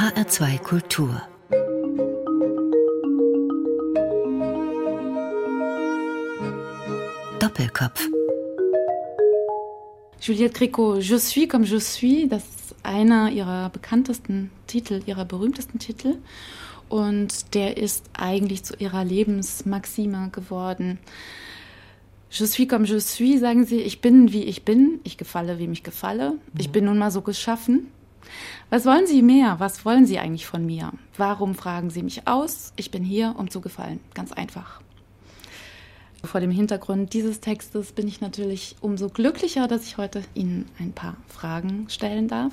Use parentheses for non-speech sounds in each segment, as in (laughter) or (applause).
HR2 Kultur Doppelkopf Juliette Gréco, Je suis comme je suis, das ist einer ihrer bekanntesten Titel, ihrer berühmtesten Titel. Und der ist eigentlich zu ihrer Lebensmaxime geworden. Je suis comme je suis, sagen sie, ich bin wie ich bin, ich gefalle wie mich gefalle, ich mhm. bin nun mal so geschaffen. Was wollen Sie mehr? Was wollen Sie eigentlich von mir? Warum fragen Sie mich aus? Ich bin hier, um zu gefallen. Ganz einfach. Vor dem Hintergrund dieses Textes bin ich natürlich umso glücklicher, dass ich heute Ihnen ein paar Fragen stellen darf.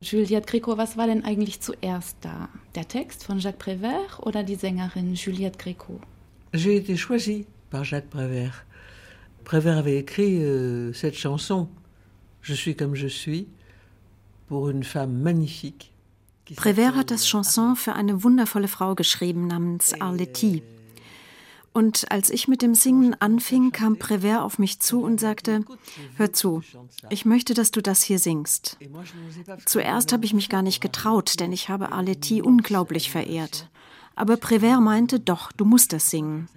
Juliette Gréco, was war denn eigentlich zuerst da? Der Text von Jacques Prévert oder die Sängerin Juliette Gréco? J'ai été choisie par Jacques Prévert. Prévert avait écrit euh, cette chanson, Je suis comme je suis, pour une femme magnifique. Prévert hat das Chanson für eine wundervolle Frau geschrieben namens Arletty. Und als ich mit dem Singen anfing, kam Prévert auf mich zu und sagte, hör zu, ich möchte, dass du das hier singst. Zuerst habe ich mich gar nicht getraut, denn ich habe Arletty unglaublich verehrt. Aber Prévert meinte, doch, du musst das singen.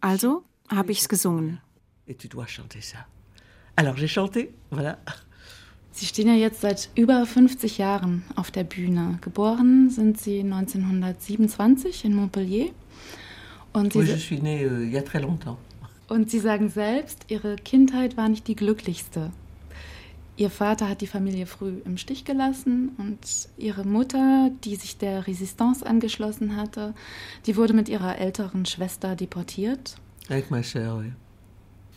Also habe ich es gesungen. Sie stehen ja jetzt seit über 50 Jahren auf der Bühne. Geboren sind Sie 1927 in Montpellier. Und Sie, oui, je suis née euh, il y a très longtemps. Und Sie sagen selbst, Ihre Kindheit war nicht die glücklichste. Ihr Vater hat die Familie früh im Stich gelassen und ihre Mutter, die sich der Resistance angeschlossen hatte, die wurde mit ihrer älteren Schwester deportiert. Avec ma sœur, oui.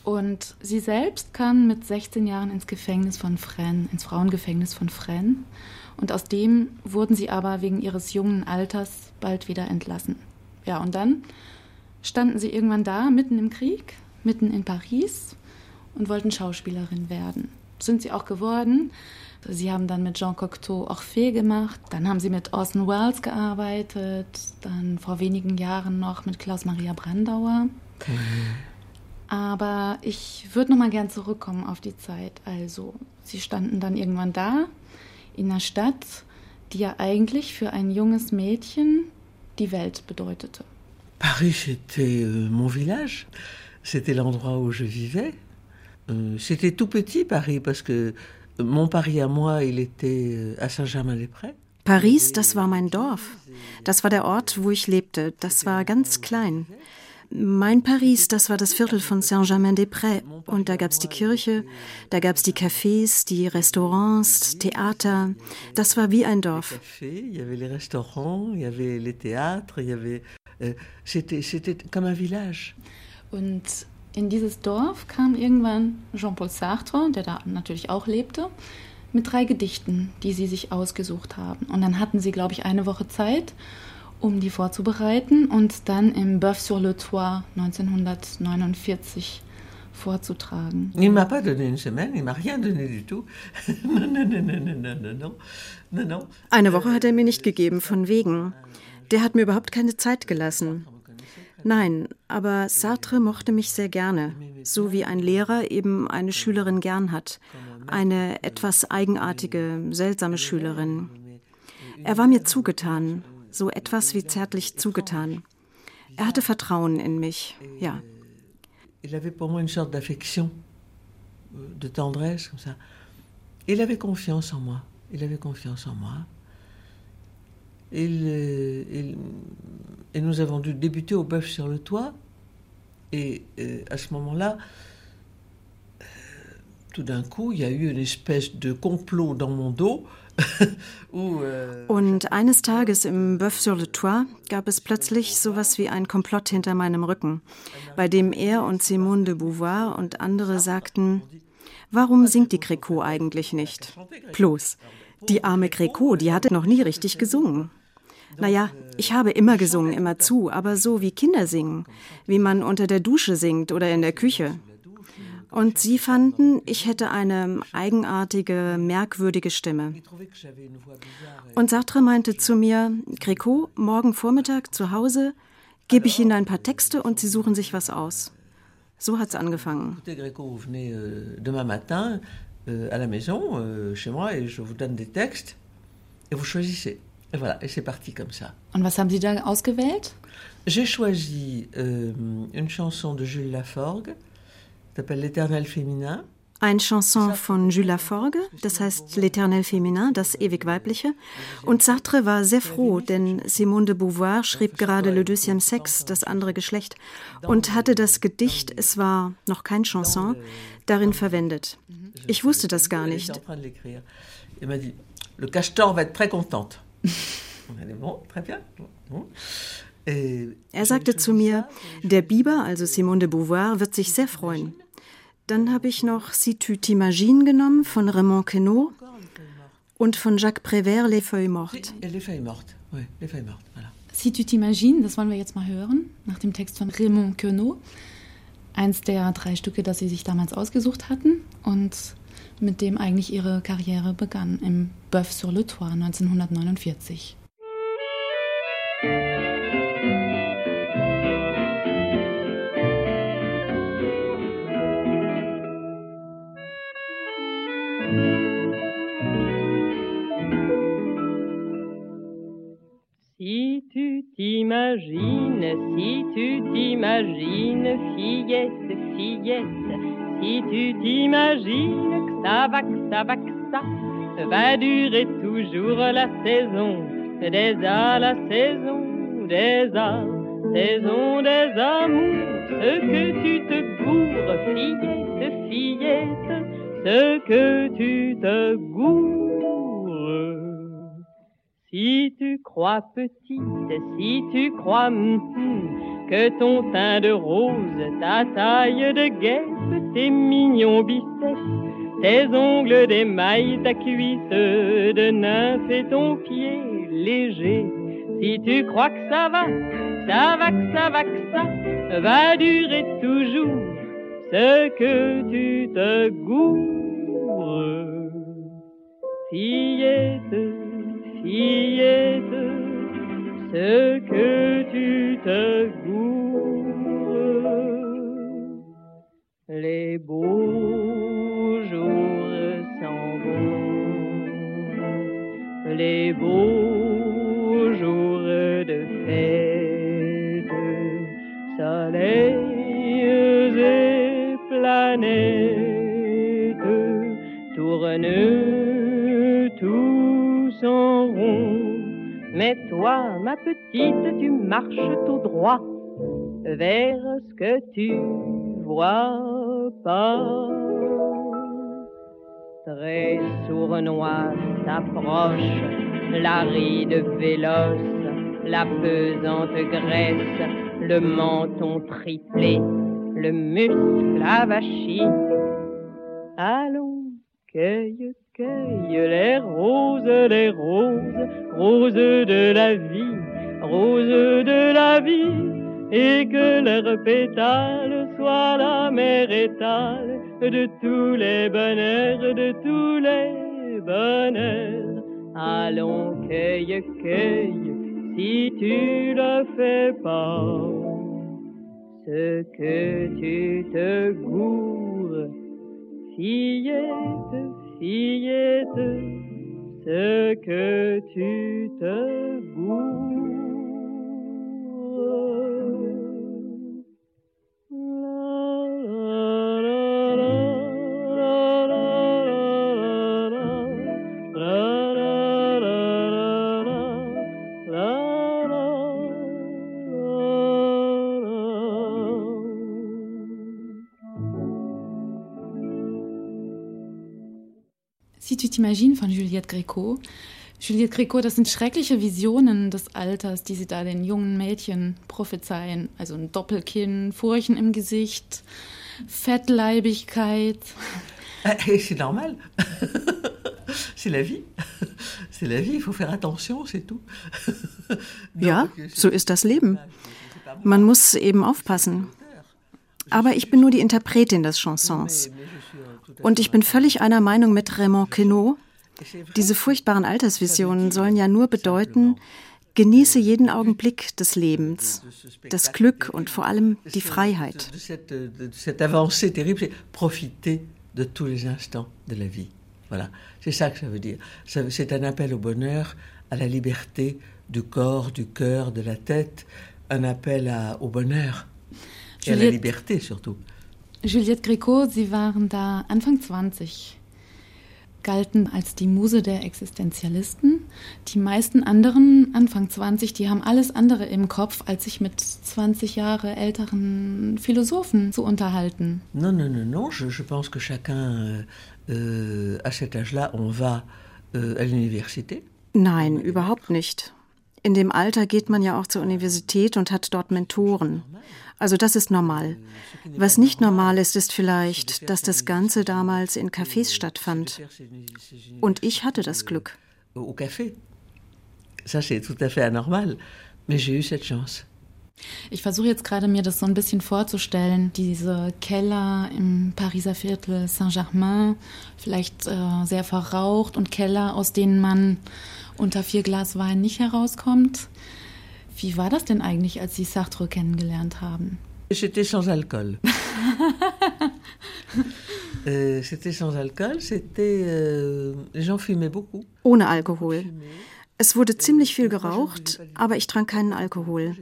Und sie selbst kam mit 16 Jahren ins Gefängnis von Fresnes, ins Frauengefängnis von Fresnes. Und aus dem wurden sie aber wegen ihres jungen Alters bald wieder entlassen. Ja, und dann standen sie irgendwann da, mitten im Krieg, mitten in Paris und wollten Schauspielerin werden. Sind sie auch geworden. Sie haben dann mit Jean Cocteau Orphée gemacht, dann haben sie mit Orson Welles gearbeitet, dann vor wenigen Jahren noch mit Klaus Maria Brandauer. Mhm. Aber ich würde noch mal gern zurückkommen auf die Zeit. Also, sie standen dann irgendwann da in einer Stadt, die ja eigentlich für ein junges Mädchen die Welt bedeutete. Paris, c'était euh, mon village, c'était l'endroit où je vivais. Euh, c'était tout petit Paris parce que mon Paris à moi, il était euh, à Saint-Germain-des-Prés. Paris, das war mein Dorf. Das war der Ort, wo ich lebte. Das war ganz klein. Mein Paris, das war das Viertel von Saint-Germain-des-Prés. Und da gab es die Kirche, da gab es die Cafés, die Restaurants, Theater. Das war wie ein Dorf. Euh, c'était, c'était comme un village. Und in dieses Dorf kam irgendwann Jean-Paul Sartre, der da natürlich auch lebte, mit drei Gedichten, die sie sich ausgesucht haben. Und dann hatten sie, glaube ich, eine Woche Zeit, um die vorzubereiten und dann im Bœuf sur le Toit 1949 vorzutragen. Il m'a pas donné une semaine, il m'a rien donné du tout. (laughs) non, non, non, non, non, non, non, non. Eine Woche hat er mir nicht gegeben, von wegen. Der hat mir überhaupt keine Zeit gelassen. Nein, aber Sartre mochte mich sehr gerne, so wie ein Lehrer eben eine Schülerin gern hat, eine etwas eigenartige, seltsame Schülerin. Er war mir zugetan, so etwas wie zärtlich zugetan. Er hatte Vertrauen in mich, ja. Il avait pour moi une sorte d'affection, de tendresse, comme ça. Il avait confiance en moi. Il avait confiance en moi. Et, et, nous avons dû débuter au bœuf sur le toit. Et, et à ce moment-là, euh, tout d'un coup, il y a eu une espèce de complot dans mon dos. Euh, (laughs) Und eines Tages im Bœuf sur le Toit gab es plötzlich sowas wie ein Komplott hinter meinem Rücken, bei dem er und Simone de Beauvoir und andere sagten, warum singt die Gréco eigentlich nicht? Plus, die arme Gréco, die hatte noch nie richtig gesungen. Naja, ich habe immer gesungen, immer zu, aber so wie Kinder singen, wie man unter der Dusche singt oder in der Küche. Und sie fanden, ich hätte eine eigenartige, merkwürdige Stimme. Und Sartre meinte zu mir, Gréco, morgen Vormittag zu Hause gebe ich Ihnen ein paar Texte und Sie suchen sich was aus. So hat es angefangen. Demain matin à la maison, chez moi, et je vous donne des textes et vous choisissez. Et voilà, et c'est parti comme ça. Und was haben Sie da ausgewählt? J'ai choisi euh, une chanson de Jules Laforgue, Eine Chanson von Jules Laforgue, das heißt L'Éternel Féminin, das ewig Weibliche. Und Sartre war sehr froh, denn Simone de Beauvoir schrieb gerade Le Deuxième Sexe, das andere Geschlecht, und hatte das Gedicht, es war noch kein Chanson, darin verwendet. Ich wusste das gar nicht. Le Castor va être très contente. (laughs) bon, très bien. Er sagte zu mir, der Biber, also Simone de Beauvoir, wird sich sehr freuen. Dann habe ich noch Si tu t'imagines genommen von Raymond Queneau und von Jacques Prévert Les Feuilles Mortes. Les Feuilles Mortes, oui, Les Feuilles Mortes, voilà. Si tu t'imagines, das wollen wir jetzt mal hören, nach dem Text von Raymond Queneau. Eins der drei Stücke, das sie sich damals ausgesucht hatten und mit dem eigentlich ihre Karriere begann, im Bœuf sur le Toit 1949. T'imagines, si tu t'imagines, fillette, fillette, si tu t'imagines ça va, ça va, ça va durer toujours la saison des a, la saison des a, saison des amours, ce que tu te gourres, fillette, fillette, ce que tu te gourres. Si tu crois petite, si tu crois que ton teint de rose, ta taille de guêpe, tes mignons biceps, tes ongles d'émail, ta cuisse de nymphe et ton pied léger, si tu crois que ça va, ça va, que ça va, que ça va durer toujours, ce que tu te gourres, fillette fillette, ce que tu te gourres. Les beaux jours s'en vont, les beaux jours de fête, soleils et planètes tournent Mais toi, ma petite, tu marches tout droit vers ce que tu vois pas. Très sournois s'approche la ride véloce, la pesante graisse, le menton triplé, le muscle avachi. Allons, cueille, cueille les roses, les roses, roses de la vie, roses de la vie, et que leurs pétales soient la mer étale de tous les bonheurs, de tous les bonheurs. Allons, cueille, cueille, si tu le fais pas, ce que tu te gourres, fillette, fillette ce que tu te goûtes. T'imagines von Juliette Greco. Juliette Greco, das sind schreckliche Visionen des Alters, die sie da den jungen Mädchen prophezeien. Also ein Doppelkinn, Furchen im Gesicht, Fettleibigkeit. (laughs) C'est normal. (laughs) C'est la vie. C'est la vie, il faut faire attention, c'est tout. (laughs) Ja, so ist das Leben. Man muss eben aufpassen. Aber ich bin nur die Interpretin des Chansons. Und ich bin völlig einer Meinung mit Raymond Queneau. Diese furchtbaren Altersvisionen sollen ja nur bedeuten, genieße jeden Augenblick des Lebens, das Glück und vor allem die Freiheit. De tous les instants de la vie. Voilà, c'est ça que ça veut dire. C'est un appel au bonheur, à la liberté du corps, du cœur, de la tête, un appel à, au bonheur et à la liberté surtout. Juliette Gréco, Sie waren da Anfang 20, galten als die Muse der Existenzialisten. Die meisten anderen, Anfang 20, die haben alles andere im Kopf, als sich mit 20 Jahre älteren Philosophen zu unterhalten. Non, non, non, non. Je, je pense que chacun, euh, à cet âge-là, on va euh, à l'université. Nein, überhaupt nicht. In dem Alter geht man ja auch zur Universität und hat dort Mentoren. Also das ist normal. Was nicht normal ist, ist vielleicht, dass das Ganze damals in Cafés stattfand. Und ich hatte das Glück. Au café. Ça, c'est tout à fait anormal. Mais j'ai eu cette chance. Ich versuche jetzt gerade mir das so ein bisschen vorzustellen, diese Keller im Pariser Viertel Saint-Germain, vielleicht äh, sehr verraucht und Keller, aus denen man unter vier Glas Wein nicht herauskommt. Wie war das denn eigentlich, als Sie Sartre kennengelernt haben? C'était sans alcool. (laughs) euh, c'était sans alcool, c'était. Euh, les gens fumaient beaucoup. Ohne Alkohol. Es wurde ziemlich viel geraucht, aber ich trank keinen Alkohol.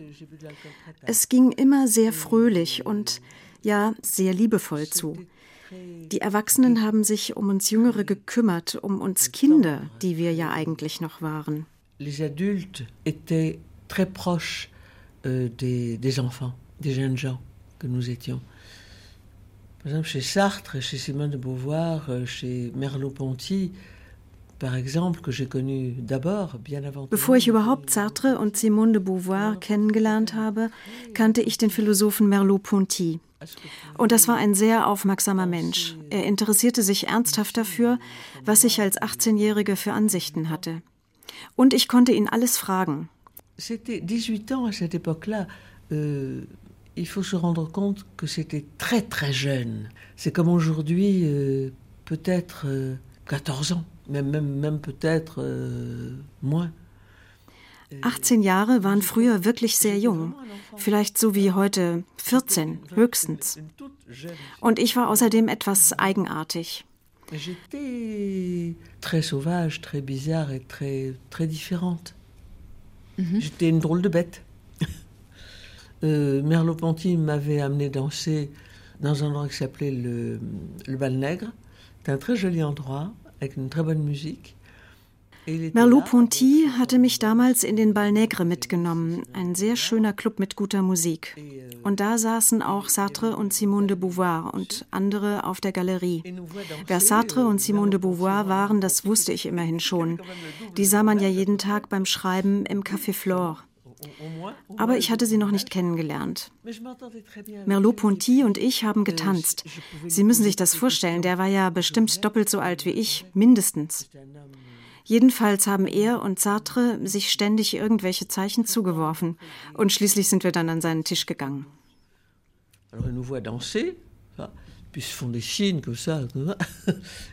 Es ging immer sehr fröhlich und ja, sehr liebevoll zu. Die Erwachsenen haben sich um uns Jüngere gekümmert, um uns Kinder, die wir ja eigentlich noch waren. Les adultes étaient très proches euh, des, des enfants, des jeunes gens que nous étions. Par exemple, chez Sartre, chez Simone de Beauvoir, euh, chez Merleau-Ponty, Bevor ich überhaupt Sartre und Simone de Beauvoir kennengelernt habe, kannte ich den Philosophen Merleau-Ponty. Und das war ein sehr aufmerksamer Mensch. Er interessierte sich ernsthaft dafür, was ich als 18-Jährige für Ansichten hatte. Und ich konnte ihn alles fragen. C'était 18 ans à cette époque-là. Euh, il faut se rendre compte que c'était très très jeune. C'est comme aujourd'hui, euh, peut-être euh, 14 ans. Même, même, même peut-être euh, moins. 18 Jahre waren früher wirklich sehr jung, vielleicht so wie heute 14 höchstens. Und ich war außerdem etwas eigenartig. J'étais très sauvage, très bizarre et très, très différente. Mhm. J'étais une drôle de bête. (laughs) euh, Merleau-Ponty m'avait amené danser dans un endroit qui s'appelait le, le Bal Nègre. C'était un très joli endroit. Merleau-Ponty hatte mich damals in den Bal Nègre mitgenommen, ein sehr schöner Club mit guter Musik. Und da saßen auch Sartre und Simone de Beauvoir und andere auf der Galerie. Wer Sartre und Simone de Beauvoir waren, das wusste ich immerhin schon. Die sah man ja jeden Tag beim Schreiben im Café Flore. Aber ich hatte sie noch nicht kennengelernt. Merleau-Ponty und ich haben getanzt. Sie müssen sich das vorstellen, der war ja bestimmt doppelt so alt wie ich, mindestens. Jedenfalls haben er und Sartre sich ständig irgendwelche Zeichen zugeworfen. Und schließlich sind wir dann an seinen Tisch gegangen. Alors, il nous voit danser, puis se font des signes comme ça.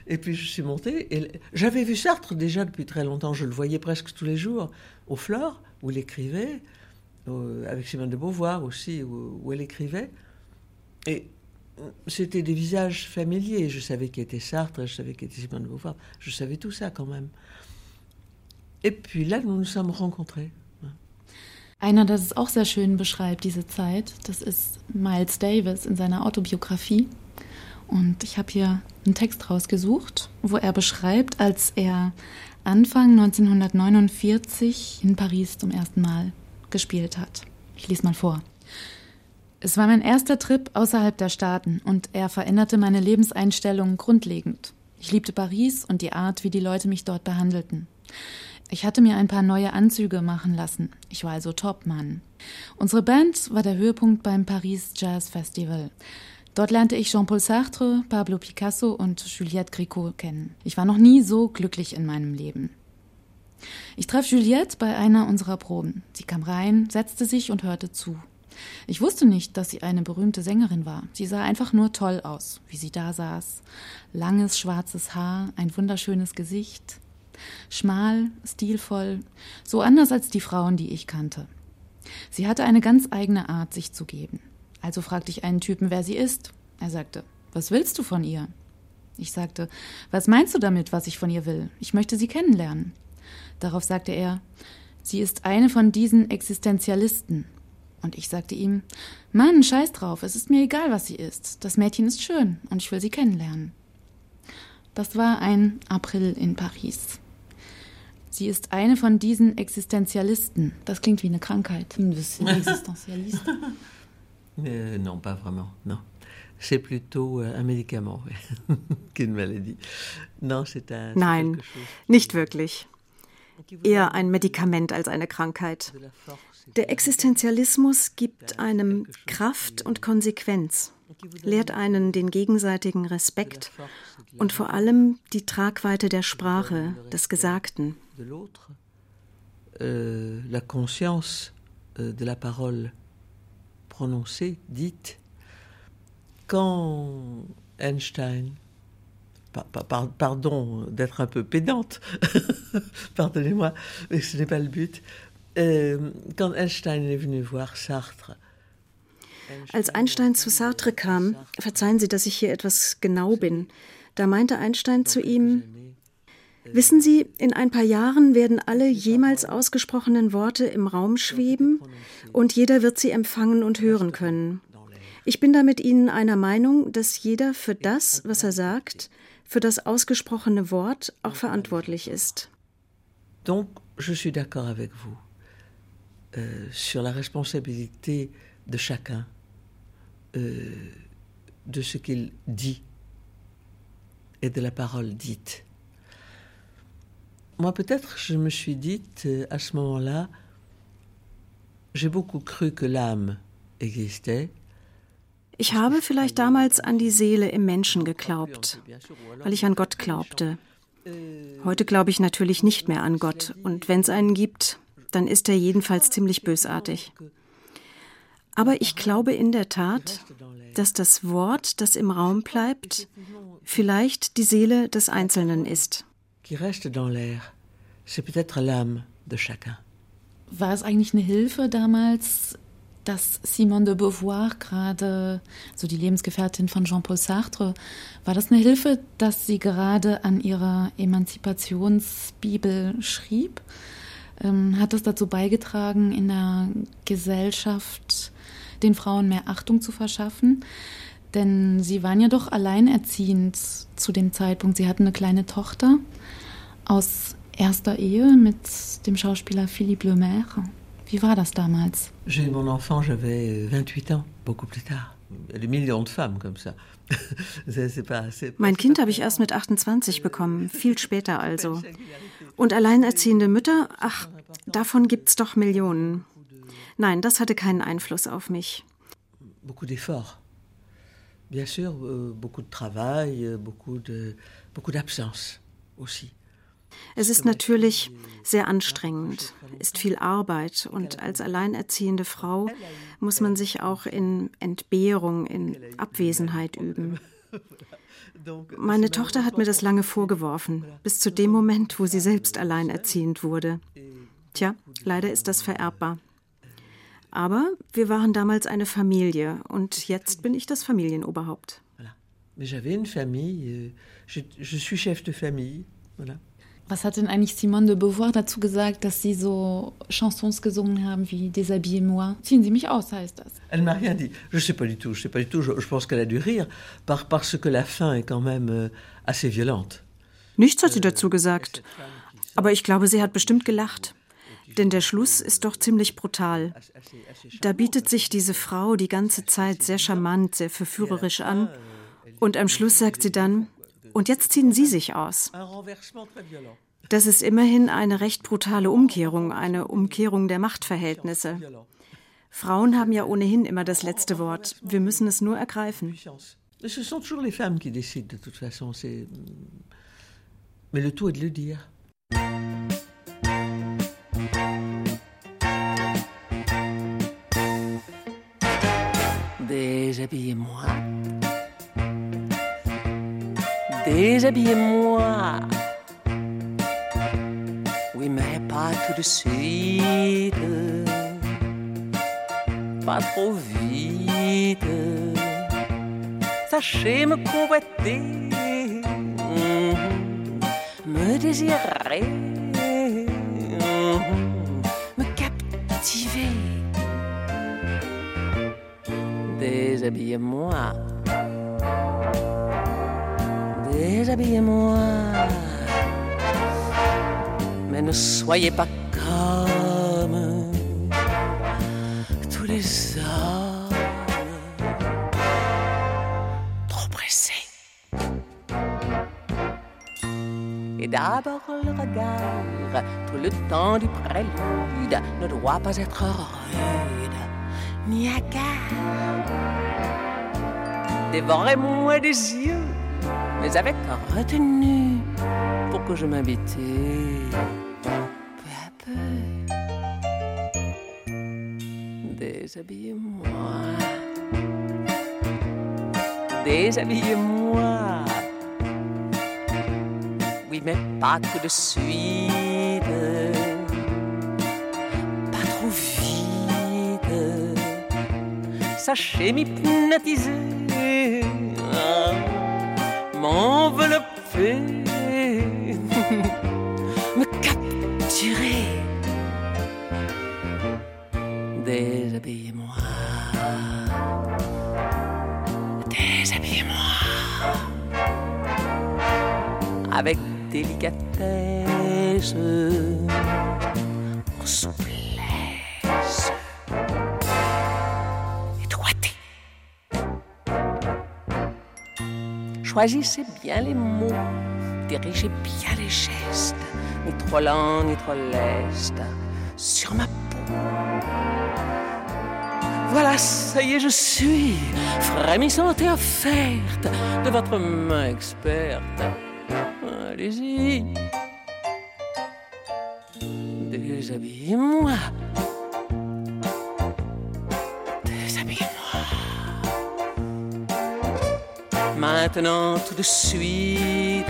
Et puis je suis montée. J'avais vu Sartre déjà depuis très longtemps. Je le voyais presque tous les jours au Flore, où il écrivait, avec Simone de Beauvoir aussi, où, elle écrivait. Et c'était des visages familiers. Je savais qui était Sartre, je savais qui était Simone de Beauvoir. Je savais tout ça quand même. Et puis là, nous nous sommes rencontrés. Einer, der es auch sehr schön beschreibt, diese Zeit, das ist Miles Davis in seiner Autobiografie. Und ich habe hier einen Text rausgesucht, wo er beschreibt, als er Anfang 1949 in Paris zum ersten Mal gespielt hat. Ich lese mal vor. Es war mein erster Trip außerhalb der Staaten und er veränderte meine Lebenseinstellung grundlegend. Ich liebte Paris und die Art, wie die Leute mich dort behandelten. Ich hatte mir ein paar neue Anzüge machen lassen. Ich war also Topmann. Unsere Band war der Höhepunkt beim Paris Jazz Festival. Dort lernte ich Jean-Paul Sartre, Pablo Picasso und Juliette Gréco kennen. Ich war noch nie so glücklich in meinem Leben. Ich traf Juliette bei einer unserer Proben. Sie kam rein, setzte sich und hörte zu. Ich wusste nicht, dass sie eine berühmte Sängerin war. Sie sah einfach nur toll aus, wie sie da saß. Langes schwarzes Haar, ein wunderschönes Gesicht. Schmal, stilvoll, so anders als die Frauen, die ich kannte. Sie hatte eine ganz eigene Art, sich zu geben. Also fragte ich einen Typen, wer sie ist. Er sagte, was willst du von ihr? Ich sagte, was meinst du damit, was ich von ihr will? Ich möchte sie kennenlernen. Darauf sagte er, sie ist eine von diesen Existenzialisten. Und ich sagte ihm, Mann, scheiß drauf, es ist mir egal, was sie ist. Das Mädchen ist schön und ich will sie kennenlernen. Das war ein April in Paris. Sie ist eine von diesen Existenzialisten. Das klingt wie eine Krankheit. (laughs) Existenzialist. Euh, non, pas vraiment, non. C'est plutôt euh, un médicament (laughs) qu'une maladie. Non, c'est un. Nein, nicht wirklich. Eher ein Medikament als eine Krankheit. Der Existenzialismus gibt einem Kraft und Konsequenz, lehrt einen den gegenseitigen Respekt und vor allem die Tragweite der Sprache, des Gesagten. Euh, la conscience euh, de la parole prononcée, dite, quand Einstein pardon d'être un peu pédante, (laughs) pardonnez-moi, mais ce n'est pas le but. Euh, quand Einstein est venu voir Sartre, Als Einstein zu Sartre kam, verzeihen Sie, dass ich hier etwas genau bin, da meinte Einstein zu ihm, Wissen Sie, in ein paar Jahren werden alle jemals ausgesprochenen Worte im Raum schweben und jeder wird sie empfangen und hören können. Ich bin da mit Ihnen einer Meinung, dass jeder für das, was er sagt, für das ausgesprochene Wort auch verantwortlich ist. Donc, je suis d'accord avec vous euh, sur la responsabilité de chacun euh, de ce qu'il dit et de la parole dite. Moi, peut-être, je me suis dite euh, à ce moment-là, j'ai beaucoup cru que l'âme existait. Ich habe vielleicht damals an die Seele im Menschen geglaubt, weil ich an Gott glaubte. Heute glaube ich natürlich nicht mehr an Gott, und wenn es einen gibt, dann ist er jedenfalls ziemlich bösartig. Aber ich glaube in der Tat, dass das Wort, das im Raum bleibt, vielleicht die Seele des Einzelnen ist. War es eigentlich eine Hilfe damals, dass Simone de Beauvoir gerade, so die Lebensgefährtin von Jean-Paul Sartre, war das eine Hilfe, dass sie gerade an ihrer Emanzipationsbibel schrieb? Ähm, hat das dazu beigetragen, in der Gesellschaft den Frauen mehr Achtung zu verschaffen? Denn sie waren ja doch alleinerziehend zu dem Zeitpunkt. Sie hatten eine kleine Tochter aus erster Ehe mit dem Schauspieler Philippe Lemaire. Wie war das damals? J'ai mon enfant, j'avais 28 ans, beaucoup plus tard. (laughs) Mein Kind habe ich erst mit 28 bekommen, viel später also. Und alleinerziehende Mütter, ach, davon gibt's doch Millionen. Nein, das hatte keinen Einfluss auf mich. Beaucoup d'efforts. Bien sûr, euh, beaucoup de travail, euh, beaucoup de beaucoup d'absence aussi. Es ist natürlich sehr anstrengend, ist viel Arbeit und als alleinerziehende Frau muss man sich auch in Entbehrung, in Abwesenheit üben. Meine Tochter hat mir das lange vorgeworfen, bis zu dem Moment, wo sie selbst alleinerziehend wurde. Tja, leider ist das vererbbar. Aber wir waren damals eine Familie und jetzt bin ich das Familienoberhaupt. Mais j'avais une famille, euh, je, je suis chef de famille, voilà. Was hat denn eigentlich Simone de Beauvoir dazu gesagt, dass Sie so Chansons gesungen haben wie Déshabillez-moi Ziehen Sie mich aus, heißt das. Elle m'a rien dit. Je sais pas du tout. Je sais pas du tout. Je, je pense qu'elle a dû rire par, parce que la fin est quand même euh, assez violente. Nichts hat sie dazu gesagt. Aber ich glaube, sie hat bestimmt gelacht. Denn der Schluss ist doch ziemlich brutal. Da bietet sich diese Frau die ganze Zeit sehr charmant, sehr verführerisch an. Und am Schluss sagt sie dann, und jetzt ziehen Sie sich aus. Das ist immerhin eine recht brutale Umkehrung, eine Umkehrung der Machtverhältnisse. Frauen haben ja ohnehin immer das letzte Wort. Wir müssen es nur ergreifen. Ce sont toujours les femmes qui décident de toute façon. Mais le tout est de le dire. Déshabillez-moi. Déshabillez-moi. Oui, mais pas tout de suite. Pas trop vite. Sachez me convoiter. désirer, me captiver. Déshabillez-moi, déshabillez-moi, mais ne soyez pas comme tous les hommes trop pressés. Et d'abord le regard, tout le temps du prélude, ne doit pas être rude ni hagard. Dévorez-moi des yeux, mais avec retenue, pour que je m'habitue peu à peu. Déshabillez-moi, déshabillez-moi. Oui, mais pas tout de suite. Pas trop vite. Sachez m'hypnotiser, m'envelopper, (laughs) me capturer. Déshabillez-moi. Déshabillez-moi. Avec délicatesse, Choisissez bien les mots, dirigez bien les gestes, ni trop lent ni trop leste, sur ma peau. Voilà, ça y est, je suis frémissante et offerte de votre main experte. Allez-y, déshabillez-moi. Maintenant, tout de suite,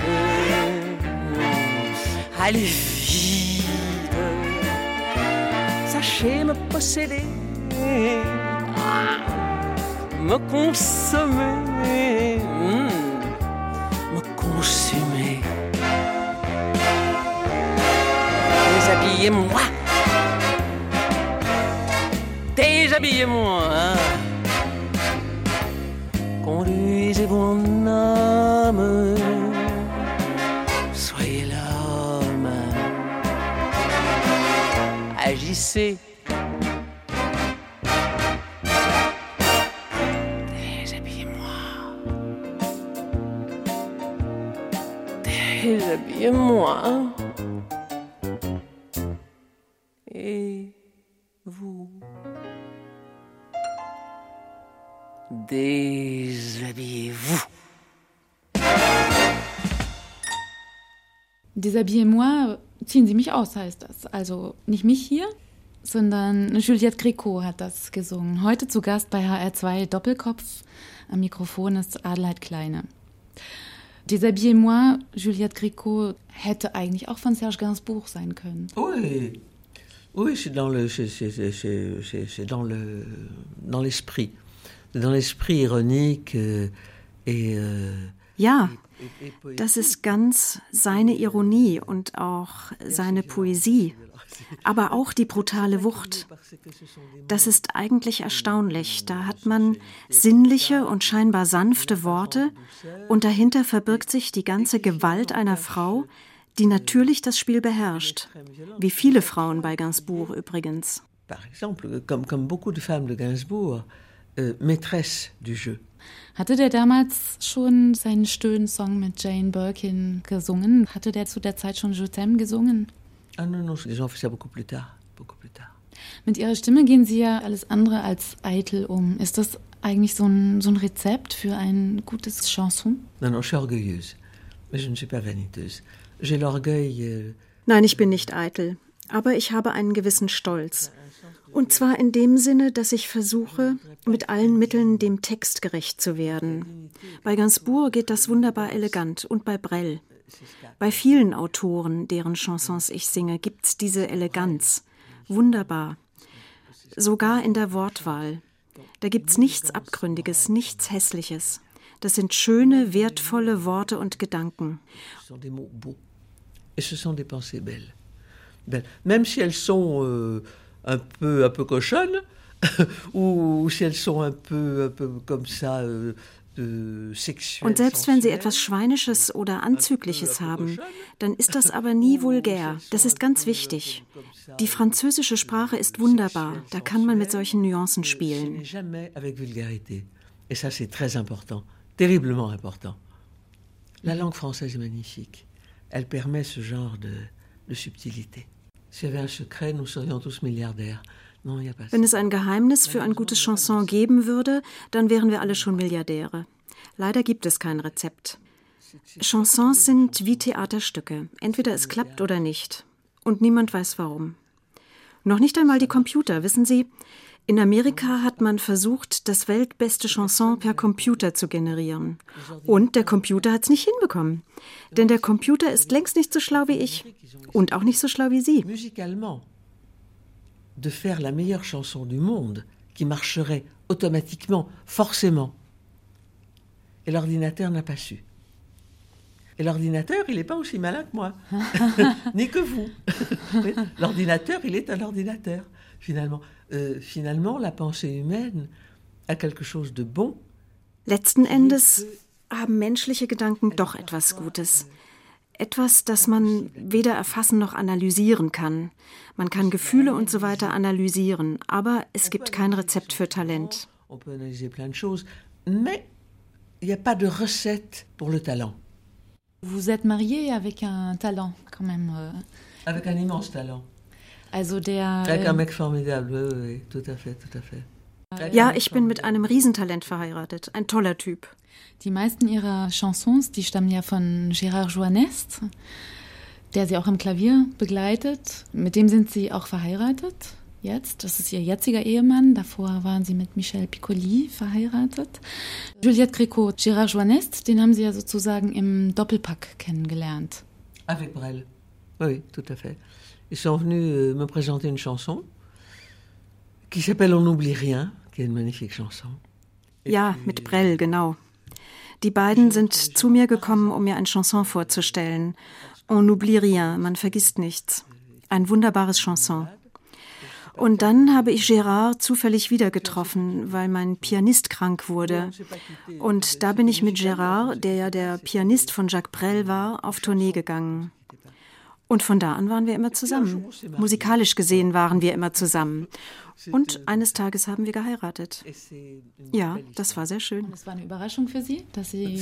allez vite. Sachez me posséder, me consommer, mm, me consumer. Déshabillez-moi. Déshabillez-moi. Agissez. Déshabillez-moi. Déshabillez-moi. Et vous. Déshabillez-vous. Deshabillez-moi, ziehen Sie mich aus, heißt das. Also nicht mich hier, sondern Juliette Gréco hat das gesungen. Heute zu Gast bei HR2 Doppelkopf. Am Mikrofon ist Adelheid Kleine. Deshabillez-moi, Juliette Gréco hätte eigentlich auch von Serge Gainsbourg sein können. Oui, oui, c'est dans le, c'est dans le, dans l'esprit, dans l'esprit ironique euh, et. Euh, Ja, das ist ganz seine Ironie und auch seine Poesie, aber auch die brutale Wucht. Das ist eigentlich erstaunlich. Da hat man sinnliche und scheinbar sanfte Worte und dahinter verbirgt sich die ganze Gewalt einer Frau, die natürlich das Spiel beherrscht. Wie viele Frauen bei Gainsbourg übrigens. Par exemple, comme, comme beaucoup de femmes de Gainsbourg, euh, maîtresse du jeu. Hatte der damals schon seinen Stöhnsong mit Jane Birkin gesungen? Hatte der zu der Zeit schon Je t'aime gesungen? Ah non, non, ont fait ça beaucoup plus tard. Beaucoup plus tard. Mit ihrer Stimme gehen sie ja alles andere als eitel um. Ist das eigentlich so ein, so ein Rezept für ein gutes Chanson? Non, non, je suis orgueilleuse, mais je ne suis pas vaniteuse. J'ai l'orgueil. euh, Nein, ich bin nicht eitel, aber ich habe einen gewissen Stolz. Und zwar in dem Sinne, dass ich versuche, mit allen Mitteln dem Text gerecht zu werden. Bei Gainsbourg geht das wunderbar elegant und bei Brel. Bei vielen Autoren, deren Chansons ich singe, gibt's diese Eleganz. Wunderbar. Sogar in der Wortwahl. Da gibt's nichts Abgründiges, nichts Hässliches. Das sind schöne, wertvolle Worte und Gedanken. Et ce sont des pensées belles. Même si elles sont euh, un, peu, un peu cochonnes, (laughs) ou, si elles sont un peu, un peu comme ça, euh, Und selbst wenn sie etwas Schweinisches oder Anzügliches haben, dann ist das aber nie (laughs) vulgär. Das ist ganz wichtig. Die französische Sprache ist wunderbar. Da kann man mit solchen Nuancen spielen. Et ça, c'est très important, terriblement important. La langue française est magnifique. Elle permet ce genre de, de subtilité. S'il y avait un secret, nous serions tous milliardaires. Wenn es ein Geheimnis für ein gutes Chanson geben würde, dann wären wir alle schon Milliardäre. Leider gibt es kein Rezept. Chansons sind wie Theaterstücke. Entweder es klappt oder nicht. Und niemand weiß warum. Noch nicht einmal die Computer, wissen Sie? In Amerika hat man versucht, das weltbeste Chanson per Computer zu generieren. Und der Computer hat es nicht hinbekommen. Denn der Computer ist längst nicht so schlau wie ich. Und auch nicht so schlau wie Sie. De faire la meilleure chanson du monde, qui marcherait automatiquement, forcément. Et l'ordinateur n'a pas su. Et l'ordinateur, il n'est pas aussi malin que moi, (laughs) ni que vous. (laughs) l'ordinateur, il est un ordinateur, finalement. Euh, finalement, la pensée humaine a quelque chose de bon. Letzten Endes haben menschliche Gedanken doch etwas Gutes. Etwas, das man weder erfassen noch analysieren kann. Man kann Gefühle und so weiter analysieren, aber es gibt kein Rezept für Talent. Vous êtes marié avec un talent quand même. Euh. Avec un immense talent. Also der. Avec un mec formidable, oui, oui, tout à fait, tout à fait. Ja, ich bin mit einem Riesentalent verheiratet. Ein toller Typ. Die meisten ihrer Chansons, die stammen ja von Gérard Joannest, der sie auch am Klavier begleitet. Mit dem sind sie auch verheiratet jetzt. Das ist ihr jetziger Ehemann. Davor waren sie mit Michel Piccoli verheiratet. Juliette Gréco, Gérard Joannest, den haben sie ja sozusagen im Doppelpack kennengelernt. Avec Brel. Oui, tout à fait. Ils sont venus euh, me présenter une chanson qui s'appelle On n'oublie rien, qui est une magnifique chanson. Ja, mit Brel, genau. Die beiden sind zu mir gekommen, um mir ein Chanson vorzustellen. On n'oublie rien, man vergisst nichts. Ein wunderbares Chanson. Und dann habe ich Gérard zufällig wieder getroffen, weil mein Pianist krank wurde. Und da bin ich mit Gérard, der ja der Pianist von Jacques Brel war, auf Tournee gegangen. Und von da an waren wir immer zusammen. Musikalisch gesehen waren wir immer zusammen. Und eines Tages haben wir geheiratet. Ja, das war sehr schön. Das war eine Überraschung für Sie, dass Sie.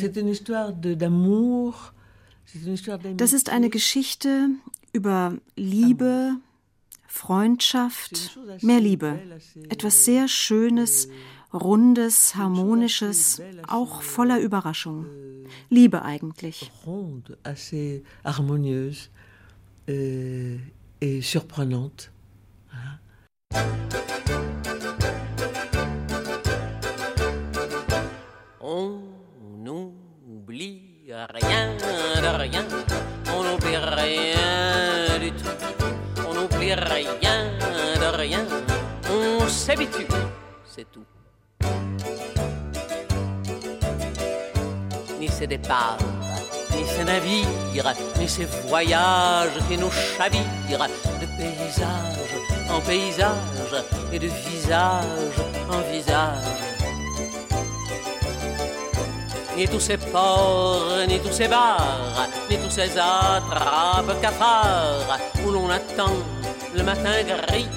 Das ist eine Geschichte über Liebe, Freundschaft, mehr Liebe. Etwas sehr Schönes, Rundes, Harmonisches, auch voller Überraschung. Liebe eigentlich. harmonieuse et surprenante. On rien du tout, on n'oublie rien de rien, on s'habitue, c'est tout. Ni ses départs, ni ses navires, ni ses voyages qui nous chavirent, de paysage en paysage et de visage en visage ni tous ces ports, ni tous ces bars, ces attrapes cafards où l'on attend le matin gris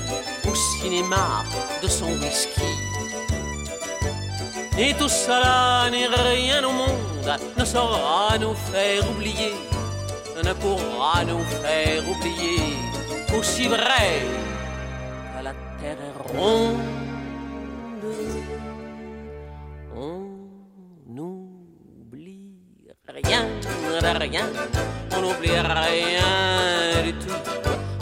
au cinéma de son whisky. Ni tout cela, ni rien au monde ne saura nous faire oublier, ne pourra nous faire oublier aussi vrai que la terre est ronde. Rien, on n'oublie rien du tout,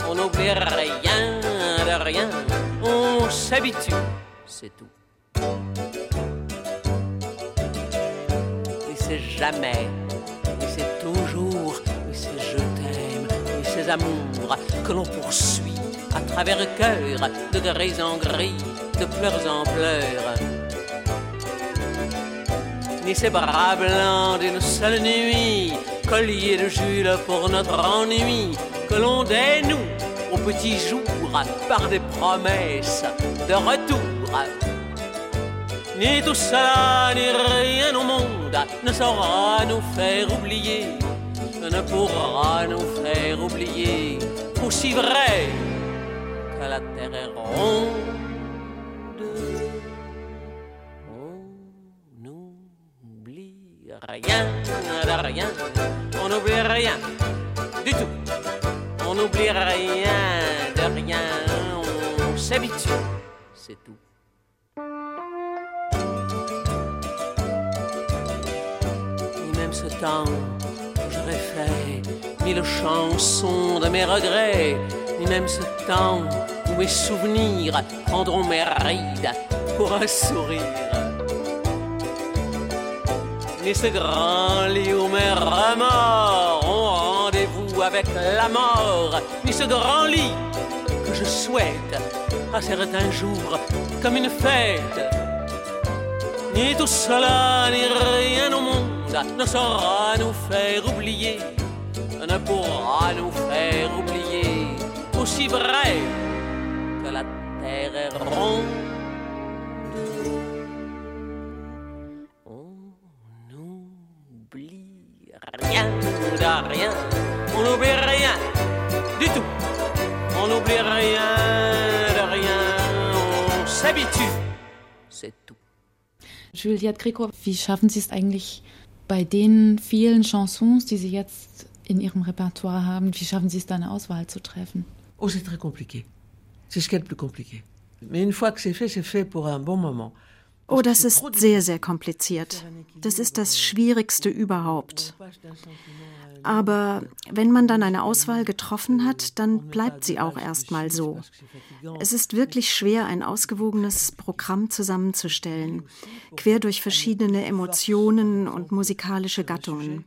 on n'oublie rien de rien, on s'habitue, c'est tout. Et c'est jamais, et c'est toujours, et c'est je t'aime, et c'est amours que l'on poursuit à travers le cœur, de gris en gris, de pleurs en pleurs ni ces bras blancs d'une seule nuit collier de Jules pour notre ennui, que l'on dénoue au petit jour par des promesses de retour. Ni tout cela, ni rien au monde ne saura nous faire oublier, ne pourra nous faire oublier, aussi vrai que la terre est ronde. Rien, de rien, on n'oublie rien du tout. On n'oublie rien de rien, on s'habitue, c'est tout. Ni même ce temps où j'aurais fait mille chansons de mes regrets, ni même ce temps où mes souvenirs prendront mes rides pour un sourire ni ce grand lit où mes remords ont rendez-vous avec la mort, ni ce grand lit que je souhaite à certains jours comme une fête. Ni tout cela, ni rien au monde ne saura nous faire oublier, ne pourra nous faire oublier, aussi vrai que la terre est ronde rien de rien. On n'oublie rien du tout. On n'oublie rien de rien. On s'habitue. C'est tout. Juliette Gregor, wie schaffen Sie es eigentlich bei den vielen Chansons, die Sie jetzt in Ihrem Repertoire haben, wie schaffen Sie es da eine Auswahl zu treffen? Oh, c'est très compliqué. C'est ce qu'il y a de plus compliqué. Mais une fois que c'est fait, c'est fait pour un bon moment. Oh, das ist sehr, sehr kompliziert. Das ist das Schwierigste überhaupt. Aber wenn man dann eine Auswahl getroffen hat, dann bleibt sie auch erstmal so. Es ist wirklich schwer, ein ausgewogenes Programm zusammenzustellen, quer durch verschiedene Emotionen und musikalische Gattungen.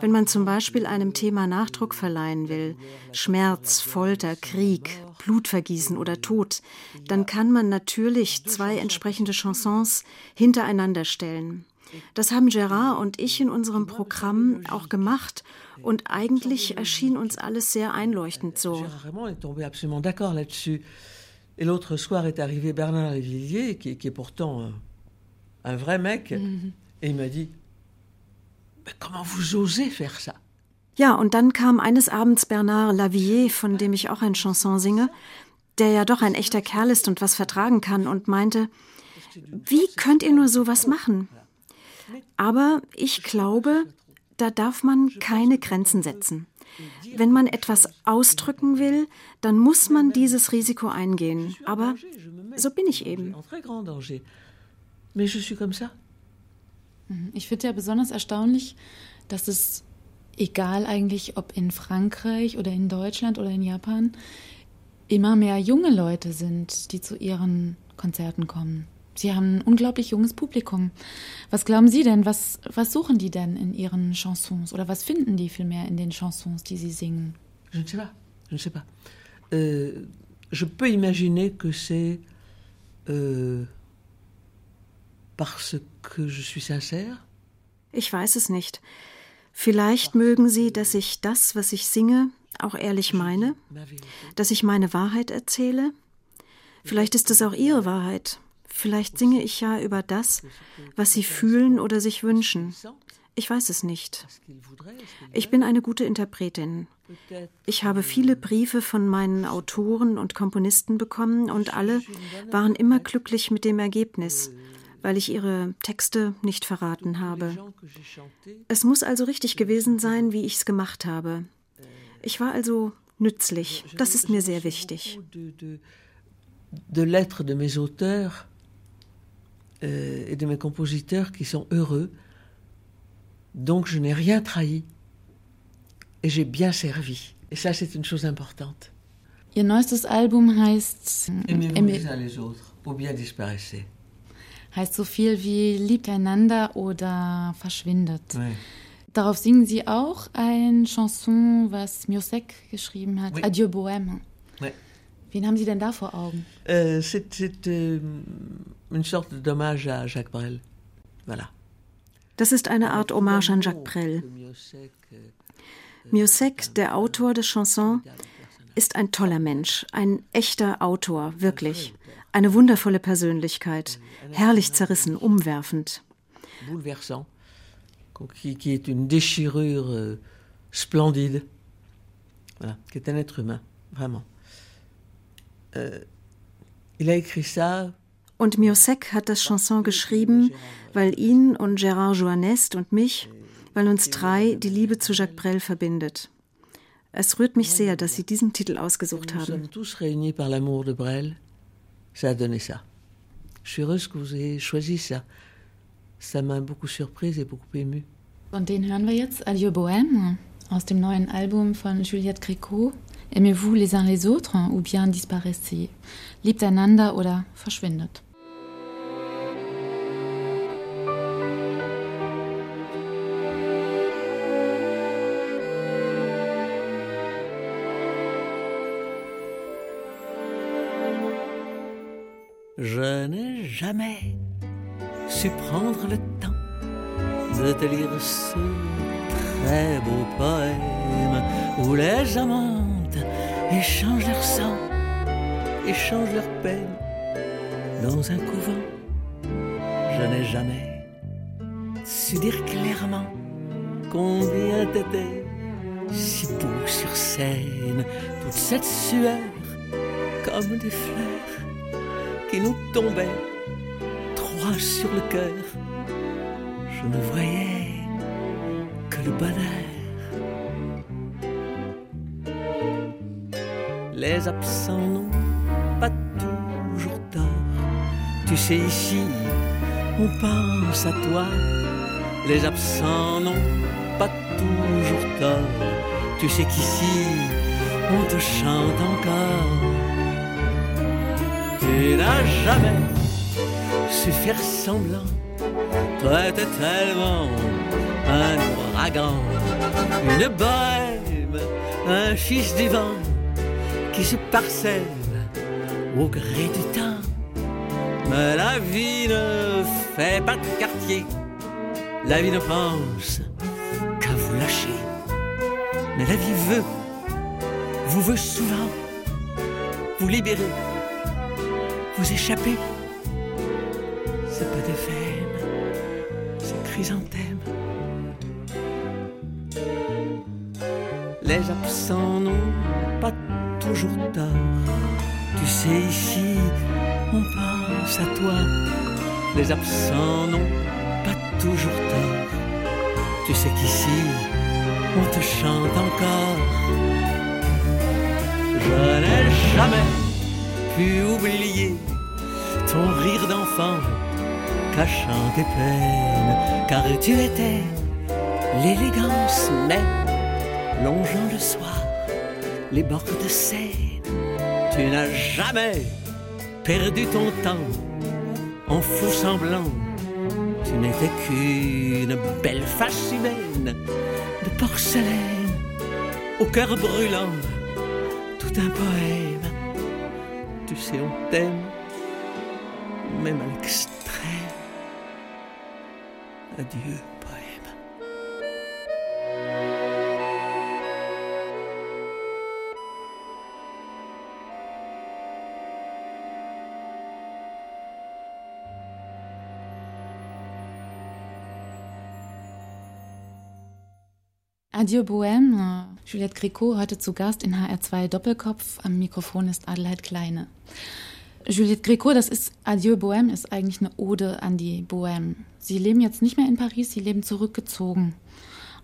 Wenn man zum Beispiel einem Thema Nachdruck verleihen will, Schmerz, Folter, Krieg, Blutvergießen oder Tod, dann kann man natürlich zwei entsprechende Chansons hintereinander stellen. Das haben Gérard und ich in unserem Programm auch gemacht und eigentlich erschien uns alles sehr einleuchtend so. Et l'autre soir est arrivé Bernard Lévillier, qui, qui est pourtant un, vrai mec, mhm. et il m'a dit Comment vous osez faire ça? Ja, und dann kam eines Abends Bernard Lavillier, von dem ich auch ein Chanson singe, der ja doch ein echter Kerl ist und was vertragen kann, und meinte, wie könnt ihr nur sowas machen? Aber ich glaube, da darf man keine Grenzen setzen. Wenn man etwas ausdrücken will, dann muss man dieses Risiko eingehen. Aber so bin ich eben. Mais je suis comme ça. Mhm. Ich finde ja besonders erstaunlich, dass es egal eigentlich, ob in Frankreich oder in Deutschland oder in Japan, immer mehr junge Leute sind, die zu ihren Konzerten kommen. Sie haben ein unglaublich junges Publikum. Was glauben Sie denn? Was, was suchen die denn in Ihren Chansons? Oder was finden die vielmehr in den Chansons, die Sie singen? Je ne sais pas. Je ne sais pas. Euh, je peux imaginer que c'est euh, parce que je suis sincère? Ich weiß es nicht. Vielleicht mögen Sie, dass ich das, was ich singe, auch ehrlich meine, dass ich meine Wahrheit erzähle. Vielleicht ist es auch Ihre Wahrheit. Vielleicht singe ich ja über das, was Sie fühlen oder sich wünschen. Ich weiß es nicht. Ich bin eine gute Interpretin. Ich habe viele Briefe von meinen Autoren und Komponisten bekommen und alle waren immer glücklich mit dem Ergebnis weil ich ihre Texte nicht verraten habe. Es muss also richtig gewesen sein, wie ich es gemacht habe. Ich war also nützlich. Das ist mir sehr wichtig. De lettres de mes auteurs euh, et de mes compositeurs qui sont heureux. Donc je n'ai rien trahi. Et j'ai bien servi. Et ça, c'est une chose importante. Ihr neuestes Album heißt Aimez-vous les uns les autres, ou bien disparaissez heißt so viel wie liebt einander oder verschwindet. Oui. Darauf singen Sie auch ein Chanson, was Miosek geschrieben hat, oui. Adieu Bohème. Oui. Wen haben Sie denn da vor Augen? Euh, C'est euh, une sorte d'hommage à Jacques Brel. Voilà. Das ist eine Art Hommage an Jacques Brel. Miossec, der Autor des Chansons, ist ein toller Mensch, ein echter Autor, wirklich. Eine wundervolle Persönlichkeit, herrlich zerrissen, umwerfend. Bouleversant, qui, qui est une déchirure euh, splendide, voilà, qui est un être humain, vraiment. Euh, il a écrit ça und Miossec hat das Chanson geschrieben, weil ihn und Gérard Joannest und mich, weil uns drei die Liebe zu Jacques Brel verbindet. Es rührt mich sehr, dass Sie diesen Titel ausgesucht haben. Ça a donné ça. Je suis heureuse que vous ayez choisi ça. Ça m'a beaucoup surprise et beaucoup émue. Und den hören wir jetzt, Adieu Bohème, aus dem neuen Album von Juliette Gréco. Aimez-vous les uns les autres ou bien disparaissez? Liebt einander oder verschwindet? Je n'ai jamais su prendre le temps de te lire ce très beau poème où les amantes échangent leur sang, échangent leur peine dans un couvent. Je n'ai jamais su dire clairement combien t'étais si beau sur scène, toute cette sueur comme des fleurs qui nous tombait trois sur le cœur. Je ne voyais que le bonheur. Les absents n'ont pas toujours tort. Tu sais, ici, on pense à toi. Les absents n'ont pas toujours tort. Tu sais qu'ici, on te chante encore tu n'as jamais su faire semblant. Toi, t'es tellement un ouragan, une bohème, un fils du vent qui se parcelle au gré du temps. Mais la vie ne fait pas de quartier, la vie ne pense qu'à vous lâcher. Mais la vie veut, vous veut souvent vous libérer vous pas des veines, c'est chrysanthème. Les absents n'ont pas toujours tort. Tu sais, ici, on pense à toi. Les absents n'ont pas toujours tort. Tu sais qu'ici, on te chante encore. Je n'ai jamais pu oublier ton rire d'enfant cachant tes peines, car tu étais l'élégance même, longeant le soir les bords de Seine. Tu n'as jamais perdu ton temps en faux semblant. Tu n'étais qu'une belle face humaine de porcelaine, au cœur brûlant, tout un poème. Tu sais, on t'aime même à l'extrême. Adieu, poème. Adieu Bohème. Juliette Gréco heute zu Gast in HR2 Doppelkopf. Am Mikrofon ist Adelheid Kleine. Juliette Gréco, das ist Adieu Bohème, ist eigentlich eine Ode an die Bohème. Sie leben jetzt nicht mehr in Paris, sie leben zurückgezogen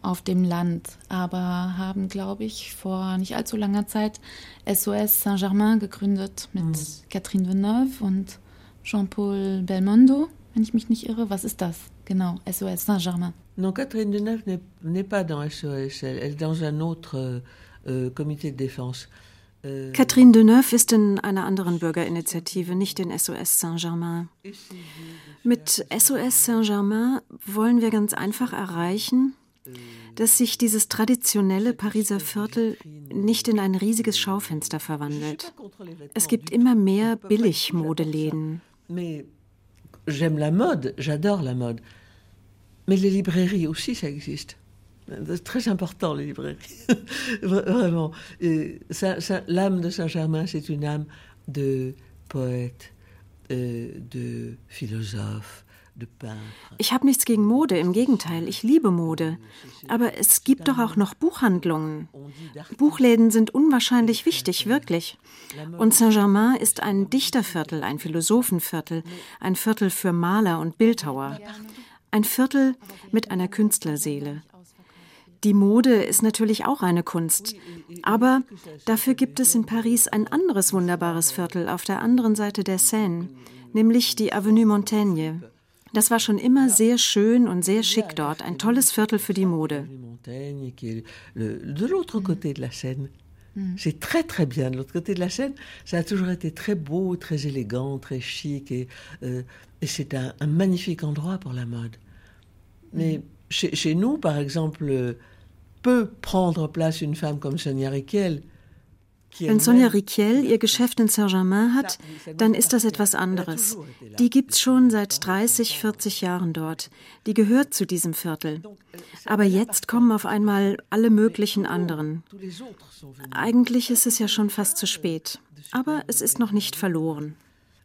auf dem Land, aber haben, glaube ich, vor nicht allzu langer Zeit SOS Saint-Germain gegründet mit mhm. Catherine Veneuve und Jean-Paul Belmondo, wenn ich mich nicht irre. Was ist das? Genau, SOS Saint-Germain. Non, Catherine Deneuve n'est pas dans SOS, elle est dans un autre euh, comité de défense. Catherine Deneuve ist in einer anderen Bürgerinitiative, nicht in SOS Saint-Germain. Mit SOS Saint-Germain wollen wir ganz einfach erreichen, dass sich dieses traditionelle Pariser Viertel nicht in ein riesiges Schaufenster verwandelt. Es gibt immer mehr Billigmodeläden. J'aime la mode, j'adore la mode. Mais les librairies aussi, ça existe. C'est très important, les librairies. (laughs) Vraiment. L'âme de Saint-Germain, c'est une âme de poète, euh, de philosophe, Ich habe nichts gegen Mode, im Gegenteil, ich liebe Mode. Aber es gibt doch auch noch Buchhandlungen. Buchläden sind unwahrscheinlich wichtig, wirklich. Und Saint-Germain ist ein Dichterviertel, ein Philosophenviertel, ein Viertel für Maler und Bildhauer. Ein Viertel mit einer Künstlerseele. Die Mode ist natürlich auch eine Kunst. Aber dafür gibt es in Paris ein anderes wunderbares Viertel auf der anderen Seite der Seine, nämlich die Avenue Montaigne. Das war schon immer sehr schön und sehr schick dort, ein tolles Viertel für die Mode. De l'autre côté de la Seine. Mm. C'est très très bien. De l'autre côté de la Seine, ça a toujours été très beau, très élégant, très chic et, euh, et c'est un, un, magnifique endroit pour la mode. Mais mm. chez, chez, nous, par exemple, peut prendre place une femme comme Sonia Riquel, Wenn Sonja Riquel ihr Geschäft in Saint-Germain hat, dann ist das etwas anderes. Die gibt's schon seit 30, 40 Jahren dort. Die gehört zu diesem Viertel. Aber jetzt kommen auf einmal alle möglichen anderen. Eigentlich ist es ja schon fast zu spät. Aber es ist noch nicht verloren.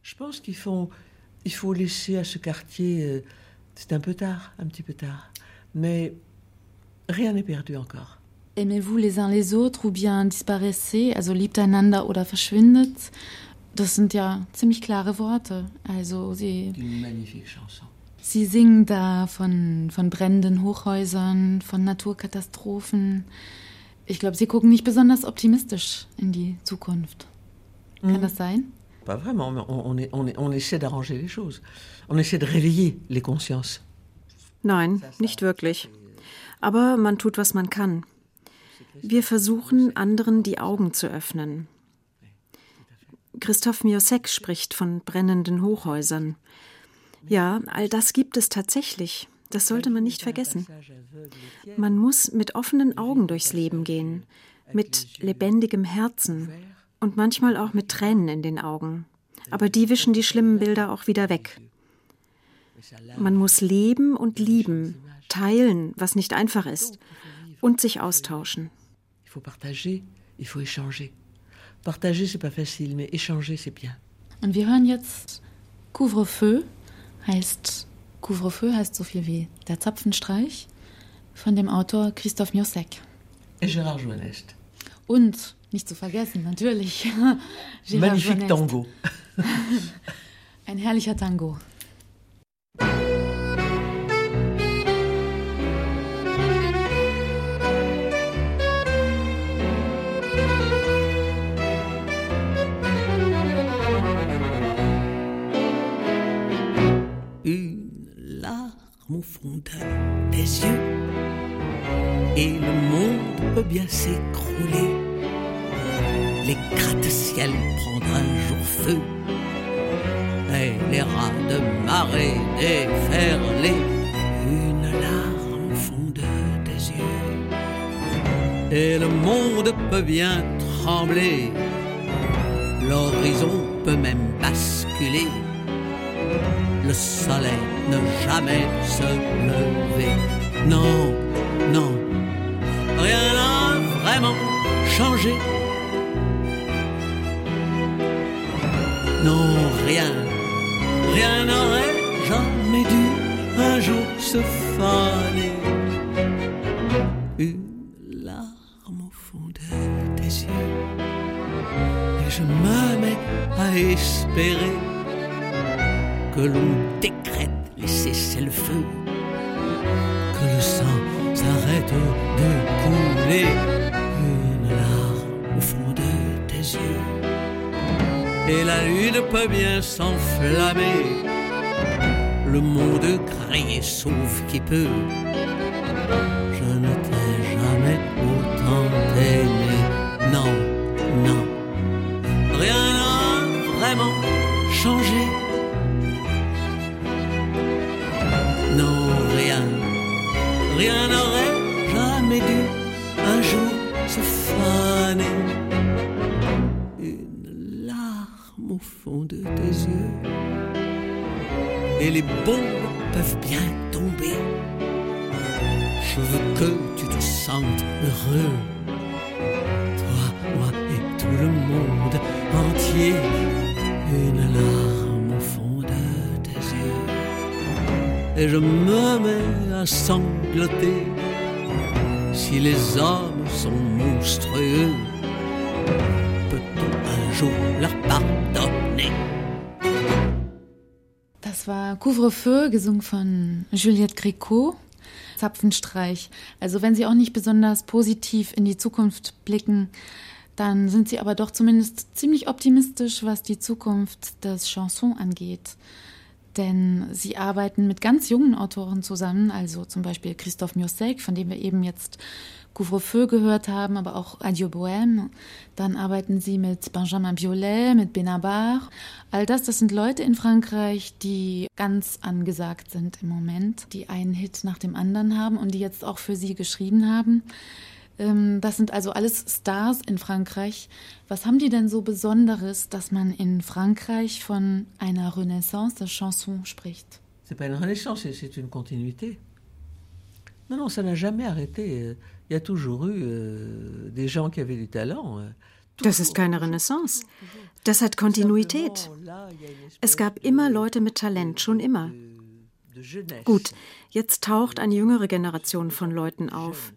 Je pense qu'il faut, il faut laisser à ce quartier, euh, c'est un peu tard, un petit peu tard, mais rien n'est perdu encore. Aimez-vous les uns les autres ou bien disparaissez, also liebt einander oder verschwindet? Das sind ja ziemlich klare Worte. Also sie, sie singen da von, von brennenden Hochhäusern, von Naturkatastrophen. Ich glaube, sie gucken nicht besonders optimistisch in die Zukunft. Kann mhm. das sein? Pas vraiment, on, on, on, on essaie d'arranger les choses. On essaie de réveiller les consciences. Nein, nicht wirklich. Aber man tut, was man kann. Wir versuchen, anderen die Augen zu öffnen. Christoph Miosek spricht von brennenden Hochhäusern. Ja, all das gibt es tatsächlich. Das sollte man nicht vergessen. Man muss mit offenen Augen durchs Leben gehen, mit lebendigem Herzen und manchmal auch mit Tränen in den Augen. Aber die wischen die schlimmen Bilder auch wieder weg. Man muss leben und lieben, teilen, was nicht einfach ist, und sich austauschen. Il faut partager, il faut échanger. Partager, c'est pas facile, mais échanger, c'est bien. Und wir hören jetzt Couvre-feu, heißt Couvre-feu heißt so viel wie der Zapfenstreich von dem Autor Christoph Miosek. Et Gérard Joannest. Und nicht zu vergessen, natürlich. (laughs) Magnifique Tango. (laughs) Ein herrlicher Tango. Fond de tes yeux. Et le monde peut bien s'écrouler. Les gratte-ciel prendre un jour feu. Et les rats de marée déferler. Une larme au fond de tes yeux. Et le monde peut bien trembler. L'horizon peut même basculer le soleil ne jamais se lever. Non, non, rien n'a vraiment changé. Non, rien, rien n'aurait jamais dû un jour se faner. Une larme au fond de tes yeux, et je me mets à espérer que l'on décrète lune peut bien s'enflammer, le monde crier sauf qui peut. Veux que tu te sentes heureux. Toi, moi et tout le monde entier, une larme au fond de tes yeux. Et je me mets à sangloter si les hommes sont monstrueux. Peut-on un jour leur pardonner? Das war Couvre-feu, gesungen von Juliette Gréco. Zapfenstreich. Also wenn Sie auch nicht besonders positiv in die Zukunft blicken, dann sind Sie aber doch zumindest ziemlich optimistisch, was die Zukunft des Chanson angeht. Denn Sie arbeiten mit ganz jungen Autoren zusammen, also zum Beispiel Christophe Miossec, von dem wir eben jetzt Couvre-feu gehört haben, aber auch Adieu Bohème. Dann arbeiten sie mit Benjamin Biolay, mit Benabar. All das, das sind Leute in Frankreich, die ganz angesagt sind im Moment, die einen Hit nach dem anderen haben und die jetzt auch für sie geschrieben haben. Ähm, das sind also alles Stars in Frankreich. Was haben die denn so Besonderes, dass man in Frankreich von einer Renaissance der Chanson spricht? C'est pas une renaissance, c'est une continuité. Non, non, ça n'a jamais arrêté. Il y a toujours eu euh, des gens qui avaient du talent. Euh, das ist keine Renaissance. Das hat Kontinuität. Es gab immer Leute mit Talent, schon immer. Gut, jetzt taucht eine jüngere Generation von Leuten auf.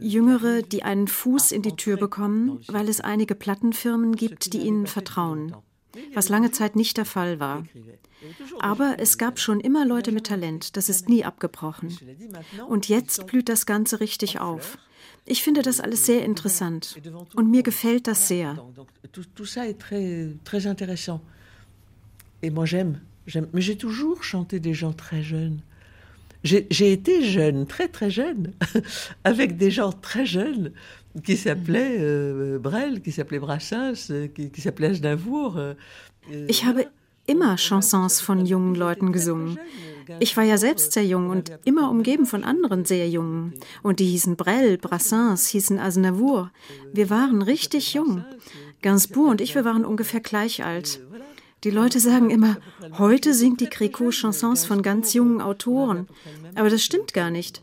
Jüngere, die einen Fuß in die Tür bekommen, weil es einige Plattenfirmen gibt, die ihnen vertrauen, was lange Zeit nicht der Fall war. Aber es gab schon immer Leute mit Talent, das ist nie abgebrochen. Und jetzt blüht das Ganze richtig auf. Ich finde das alles sehr interessant und mir gefällt das sehr. Et moi j'aime, j'aime. Mais j'ai toujours chanté des gens très jeunes. J'ai été jeune, très très jeune, (laughs) avec des gens très jeunes qui s'appelaient euh, Brel, qui s'appelaient Brassens, qui, qui s'appelaient Aznavour. Euh, ich habe immer Chansons von jungen Leuten gesungen. Ich war ja selbst sehr jung und immer umgeben von anderen sehr jungen. Und die hießen Brel, Brassens, hießen Aznavour. Wir waren richtig jung. Gainsbourg und ich, wir waren ungefähr gleich alt. Die Leute sagen immer, heute singt die Créco Chansons von ganz jungen Autoren. Aber das stimmt gar nicht.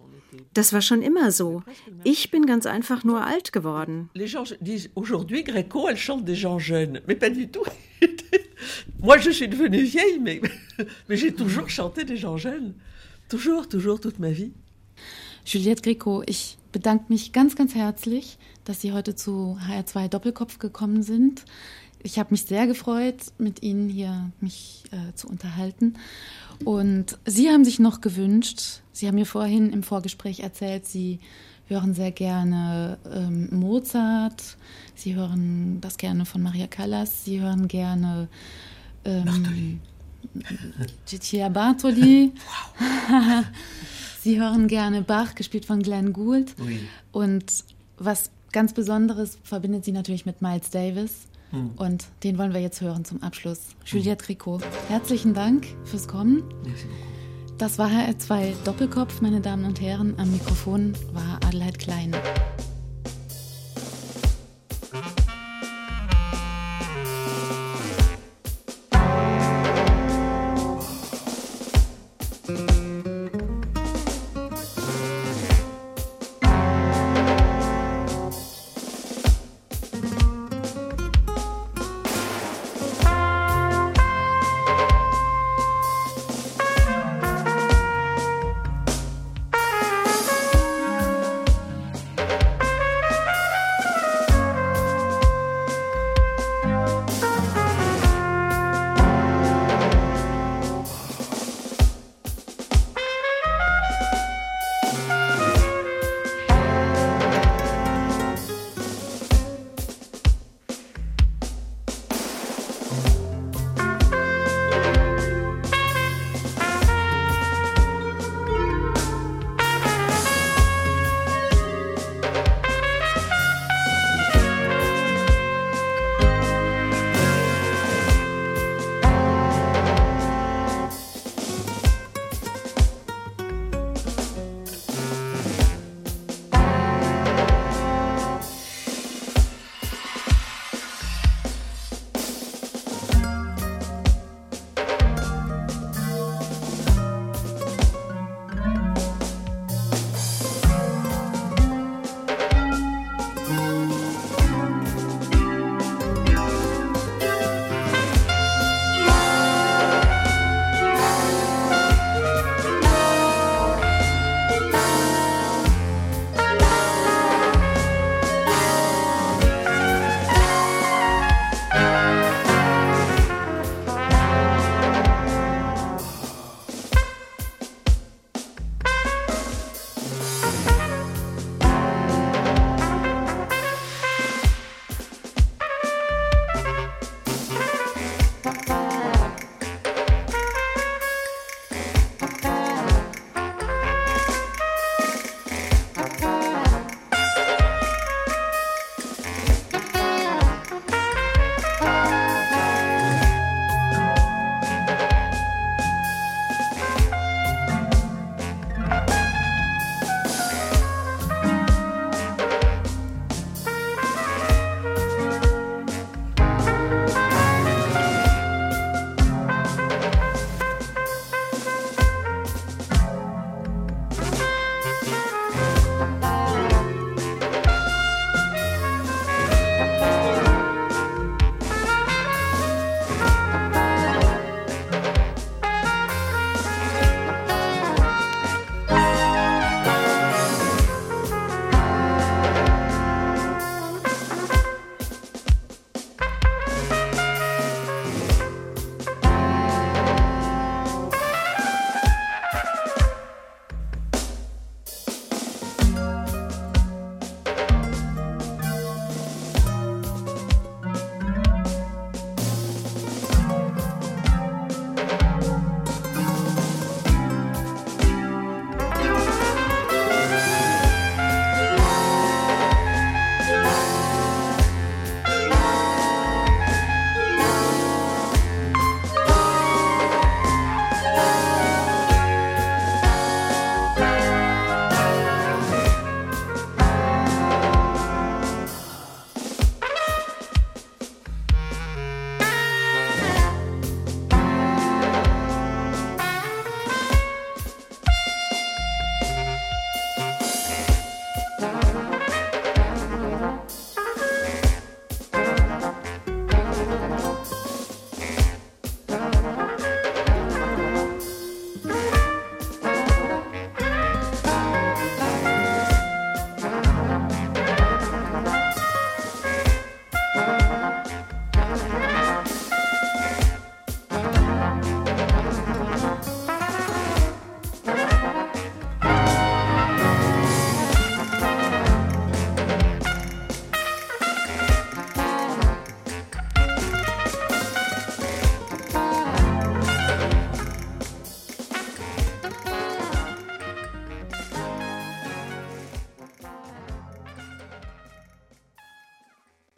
Das war schon immer so. Ich bin ganz einfach nur alt geworden. Les gens disent aujourd'hui Gréco, elle chante des gens jeunes, mais pas du tout. (laughs) Moi, je suis devenue vieille, mais, (laughs) mais j'ai toujours chanté des gens jeunes. Toujours, toujours, toute ma vie. Juliette Greco, ich bedanke mich ganz, ganz herzlich, dass Sie heute zu HR2 Doppelkopf gekommen sind. Ich habe mich sehr gefreut, mit Ihnen hier mich äh, zu unterhalten. Und Sie haben sich noch gewünscht, Sie haben mir vorhin im Vorgespräch erzählt, Sie hören sehr gerne ähm, Mozart, Sie hören das gerne von Maria Callas, Sie hören gerne ähm, Cecilia Bartoli. (laughs) Wow. (laughs) Sie hören gerne Bach, gespielt von Glenn Gould. Oui. Und was ganz Besonderes verbindet Sie natürlich mit Miles Davis. Hm. Und den wollen wir jetzt hören zum Abschluss. Juliette Tricot, herzlichen Dank fürs Kommen. Das war HR2 Doppelkopf, meine Damen und Herren. Am Mikrofon war Adelheid Klein.